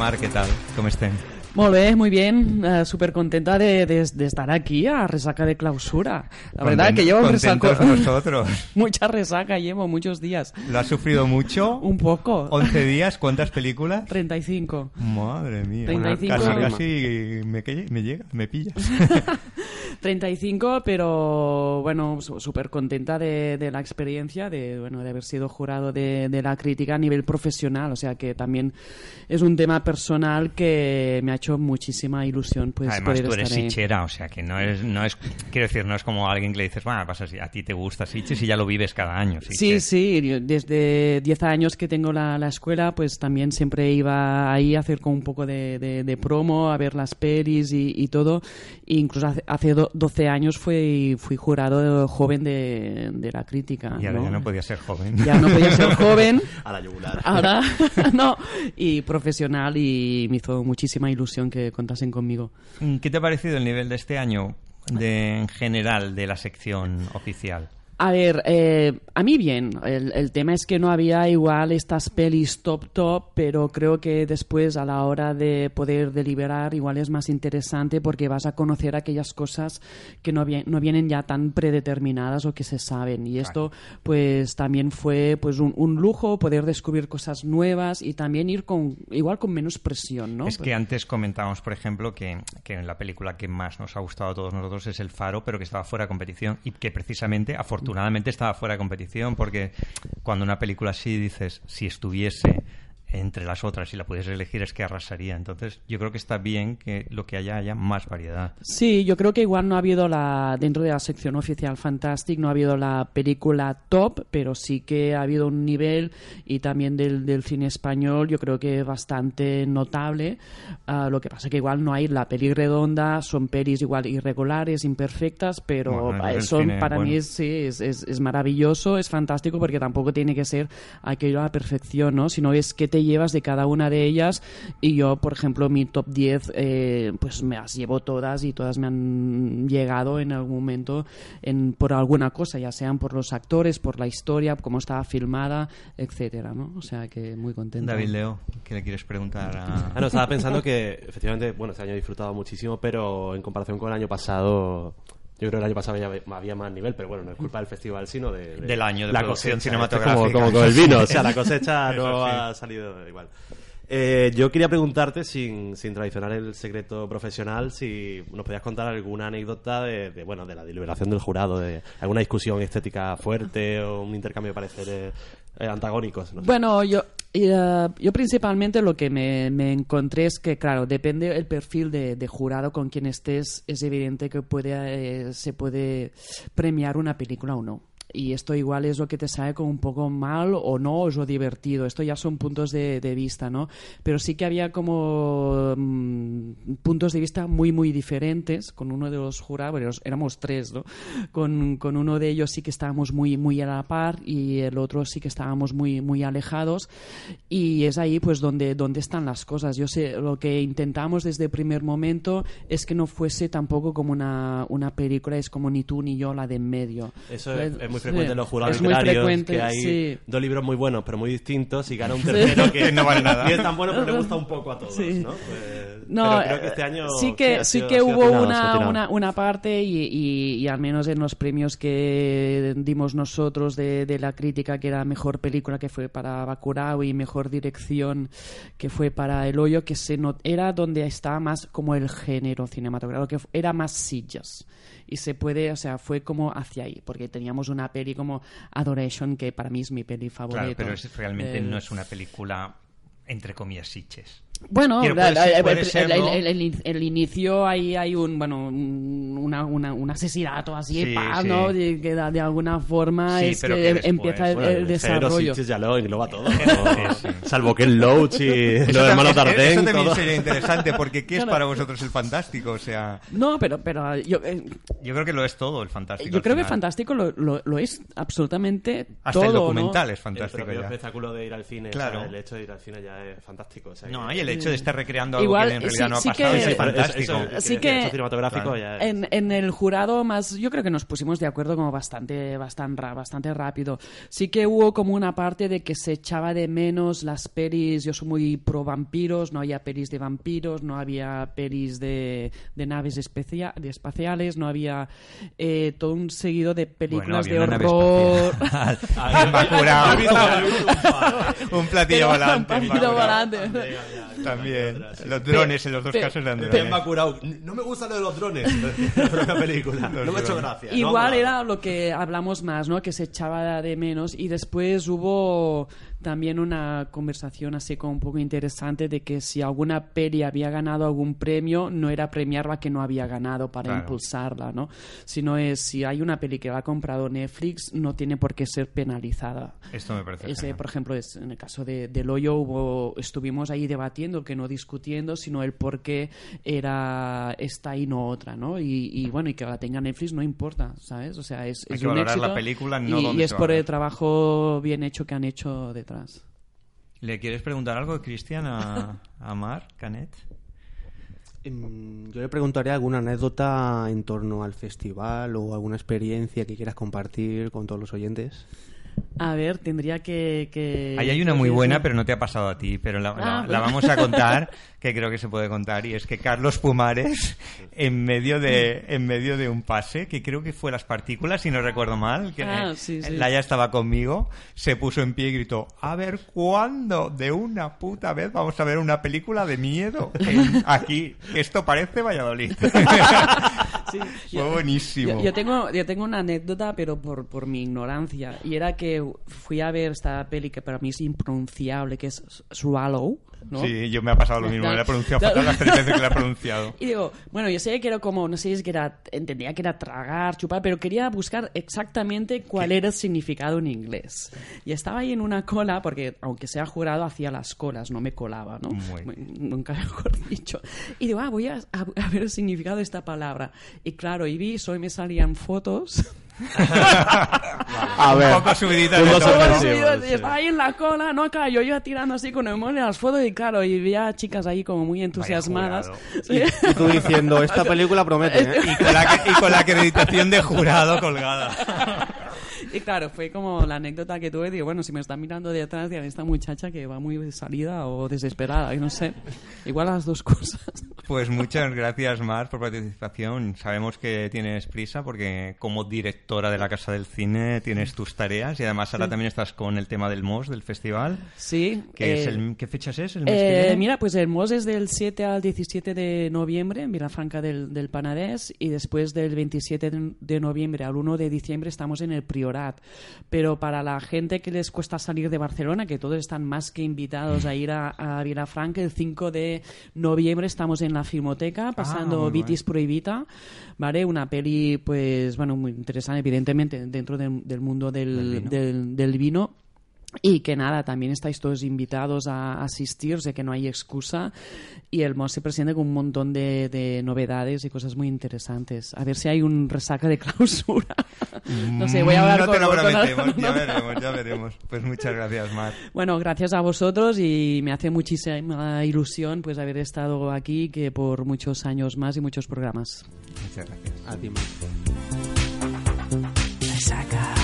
Mar, ¿qué tal? ¿Cómo estén? Molt bé, muy bien. Eh, Súper contenta de, de- de estar aquí a resaca de clausura. La verdad que llevo resaco... nosotros. Mucha resaca llevo, muchos días. ¿Lo has sufrido mucho? Un poco. 11 días, ¿cuántas películas? 35. Madre mía. 35. Casi, casi me, me llega, me pillas. 35, pero bueno, súper contenta de, de la experiencia, de, bueno, de haber sido jurado de, de la crítica a nivel profesional. O sea que también es un tema personal que me ha hecho muchísima ilusión pues Además, poder tú eres estar sichera, o sea que no es, no es, quiero decir, no es como alguien que le dices, bueno, pasa a ti te gusta Siches y ya lo vives cada año. Sí, Sitges". sí, desde 10 años que tengo la, la escuela, pues también siempre iba ahí a hacer como un poco de, de- de promo, a ver las pelis y, y todo. E incluso hace, hace do- 12 años fui, fui jurado joven de, de la crítica. Y ahora ¿no? ya no podía ser joven. Ya no podía ser joven. A la yugular. Ahora, no, y profesional y me hizo muchísima ilusión que contasen conmigo. ¿Qué te ha parecido el nivel de este año de, en general de la sección oficial? A ver, eh, a mí bien. El, el tema es que no había igual estas pelis top top, pero creo que después a la hora de poder deliberar igual es más interesante porque vas a conocer aquellas cosas que no, vi- no vienen ya tan predeterminadas o que se saben. Y esto pues también fue pues un, un lujo poder descubrir cosas nuevas y también ir con igual con menos presión, ¿no? Es que antes comentábamos, por ejemplo, que, que en la película que más nos ha gustado a todos nosotros es El Faro, pero que estaba fuera de competición y que precisamente, afortunadamente, estaba fuera de competición porque cuando una película así dices, si estuviese entre las otras y la pudieses elegir es que arrasaría. Entonces, yo creo que está bien que lo que haya haya más variedad. Sí, yo creo que igual no ha habido la dentro de la sección oficial Fantastic no ha habido la película top, pero sí que ha habido un nivel y también del, del cine español yo creo que bastante notable. Ah, lo que pasa que igual no hay la peli redonda, son pelis igual irregulares, imperfectas, pero Bueno, eh, son cine, para bueno. mí es, sí, es, es- es maravilloso, es fantástico porque tampoco tiene que ser aquello a la perfección, ¿no? Sino es que te llevas de cada una de ellas y yo, por ejemplo, mi top 10, eh, pues me las llevo todas y todas me han llegado en algún momento en, por alguna cosa, ya sean por los actores, por la historia, cómo estaba filmada, etcétera, ¿no? O sea que muy contenta. David Leo, ¿qué le quieres preguntar a...? Ah, no, estaba pensando que efectivamente, bueno, este año he disfrutado muchísimo, pero en comparación con el año pasado, yo creo que el año pasado había, había más nivel, pero bueno, no es culpa del festival, sino de, de- Del año de la cosecha. cinematográfica. Como, como con el vino, o sea, la cosecha no sí. ha salido igual. Eh, yo quería preguntarte, sin, sin traicionar el secreto profesional, si nos podías contar alguna anécdota de, bueno, de la deliberación del jurado, de alguna discusión estética fuerte o un intercambio de pareceres eh, antagónicos. Bueno, yo, eh, yo principalmente lo que me, me encontré es que, claro, depende el perfil de, de jurado con quien estés, es evidente que puede, eh, se puede premiar una película o no. Y esto igual es lo que te sale como un poco mal o no, o es lo divertido. Esto ya son puntos de, de vista, ¿no? Pero sí que había como mm, puntos de vista muy, muy diferentes con uno de los jurados, éramos tres, ¿no? Con, con uno de ellos sí que estábamos muy, muy a la par y el otro sí que estábamos muy, muy alejados. Y es ahí pues donde, donde están las cosas. Yo sé, lo que intentamos desde el primer momento es que no fuese tampoco como una, una película, es como ni tú ni yo la de en medio. Eso es, es muy Sí, frecuente en los jurados es muy literarios, frecuente, que hay sí. dos libros muy buenos pero muy distintos y gana un tercero que No vale nada. y es tan bueno pero le gusta un poco a todos, Sí. ¿no? Pues, No, pero creo que este año sí que, sí sido- que hubo atinado, una, una, una parte y, y- y al menos en los premios que dimos nosotros de, de la crítica que era mejor película que fue para Bacurau y mejor dirección que fue para El Hoyo que se not- era donde estaba más como el género cinematográfico que era más sillas y se puede, o sea, fue como hacia ahí, porque teníamos una peli como Adoration, que para mí es mi peli favorita. Claro, pero es- realmente Eh, no es una película, entre comillas, siches. Bueno, puede la- el, puede el- el- ¿no? el- el el inicio ahí hay un bueno un, una- una- un asesinato así, Sí, pa, sí. ¿no? De, que da- de alguna forma Sí, es pero que después, empieza el, Bueno, el desarrollo. Ya lo engloba todo. ¿no? Sí, sí. Salvo que el Loach y los Eso hermanos también- Dardenne. Eso también todo. sería interesante, porque ¿qué es para vosotros el fantástico? O sea, No, pero pero yo eh, yo creo que lo es todo el fantástico. yo creo que fantástico lo, lo, lo es absolutamente Hasta todo, el ¿no? documental es El fantástico propio ya. espectáculo de ir al cine, Claro. o sea, el hecho de ir al cine ya es fantástico. o sea, No, y el hecho de estar recreando algo Igual, que en realidad sí- no ha sí pasado que- es eso- fantástico. eso- Así que- hecho cinematográfico Claro. ya es- En, en el jurado más, yo creo que nos pusimos de acuerdo como bastante, bastante, bastante rápido. Sí que hubo como una parte de que se echaba de menos las pelis, yo soy muy pro vampiros, no había pelis de vampiros, no había pelis de, de naves especia- de espaciales, no había eh, todo un seguido de películas había de una nave horror. Un platillo volante. un platillo volante. También. Los drones, en los dos casos eran Bien drones. Bacurau. No me gusta lo de los drones. La propia película. No me ha hecho gracia. Igual no, era lo que hablamos más, ¿no? Que se echaba de menos y después hubo también una conversación así como un poco interesante de que si alguna peli había ganado algún premio no era premiar la que no había ganado para Claro. impulsarla, ¿no? Sino es si hay una peli que la ha comprado Netflix no tiene por qué ser penalizada. Esto me parece. Ese, por ejemplo, es, en el caso de, del hoyo hubo, estuvimos ahí debatiendo, que no discutiendo, sino el por qué era esta y no otra, ¿no? Y, y, bueno, y que la tenga Netflix no importa, ¿sabes? O sea, es, Hay es que un valorar la éxito película, no y, y es por el trabajo bien hecho que han hecho ¿Le quieres preguntar algo, Cristian, a, a Mar Canet? Em, Yo le preguntaría alguna anécdota en torno al festival o alguna experiencia que quieras compartir con todos los oyentes. A ver, tendría que... que Ahí hay una muy buena, pero no te ha pasado a ti, pero la, la- Ah, la bueno. vamos a contar, que creo que se puede contar, y es que Carlos Pumares, en medio de, en medio de un pase, que creo que fue las partículas, si no recuerdo mal, que Ah, sí, sí. Laia estaba conmigo, se puso en pie y gritó, a ver, ¿cuándo de una puta vez vamos a ver una película de miedo en- aquí? Esto parece Valladolid. Sí, Fue yo- buenísimo. Yo, yo tengo, yo tengo una anécdota, pero por, por mi ignorancia. Y era que fui a ver esta peli que para mí es impronunciable, que es Swallow. ¿No? Sí, yo me ha pasado lo mismo, Claro. la he pronunciado fatal las tres veces que la he pronunciado. Y digo, bueno, yo sé que era como, no sé si es que era, entendía que era tragar, chupar, pero quería buscar exactamente cuál era el significado en inglés. Y estaba ahí en una cola, porque aunque sea jurado, hacía las colas, no me colaba, ¿no? Muy. Nunca mejor dicho. Y digo, ah, voy a, a- a ver el significado de esta palabra. Y claro, y vi, hoy me salían fotos. A Un poco subidita seguidos, y sí. estaba ahí en la cola, no, claro, yo iba tirando así con el mole las fotos y claro, y veía chicas ahí como muy entusiasmadas. Sí. Y tú diciendo, esta película promete, ¿eh? Y con, la, y con la acreditación de jurado colgada. Y claro, fue como la anécdota que tuve, digo, bueno, si me están mirando de atrás, dirán, esta muchacha que va muy salida o desesperada, y no sé, igual las dos cosas. Pues muchas gracias, Mar, por participación. Sabemos que tienes prisa porque como directora de la Casa del Cine tienes tus tareas y además ahora también estás con el tema del MOS, del festival. Sí. Que es eh, el, ¿Qué fechas es? ¿El mes que eh, viene? mira, pues el MOS es del 7 al 17 de noviembre en Vilafranca del, del Panadés y después del 27 de, de noviembre al 1 de diciembre estamos en el Priorat. Pero para la gente que les cuesta salir de Barcelona, que todos están más que invitados a ir a, a Vilafranca, el 5 de noviembre estamos en la Filmoteca pasando Ah, Vitis Prohibita, ¿vale? Una peli, pues, bueno, muy interesante, evidentemente, dentro del, del mundo del, del- del vino. Y que nada, también estáis todos invitados a asistir, sé que no hay excusa. Y el MOS se presenta con un montón de, de novedades y cosas muy interesantes. A ver si hay un resaca de clausura. no sé, voy a hablar No con te lo con- prometemos, ya veremos, ya veremos. Pues muchas gracias, Mar. Bueno, gracias a vosotros y me hace muchísima ilusión pues haber estado aquí que por muchos años más y muchos programas. Muchas gracias. A ti, Mar. Resaca.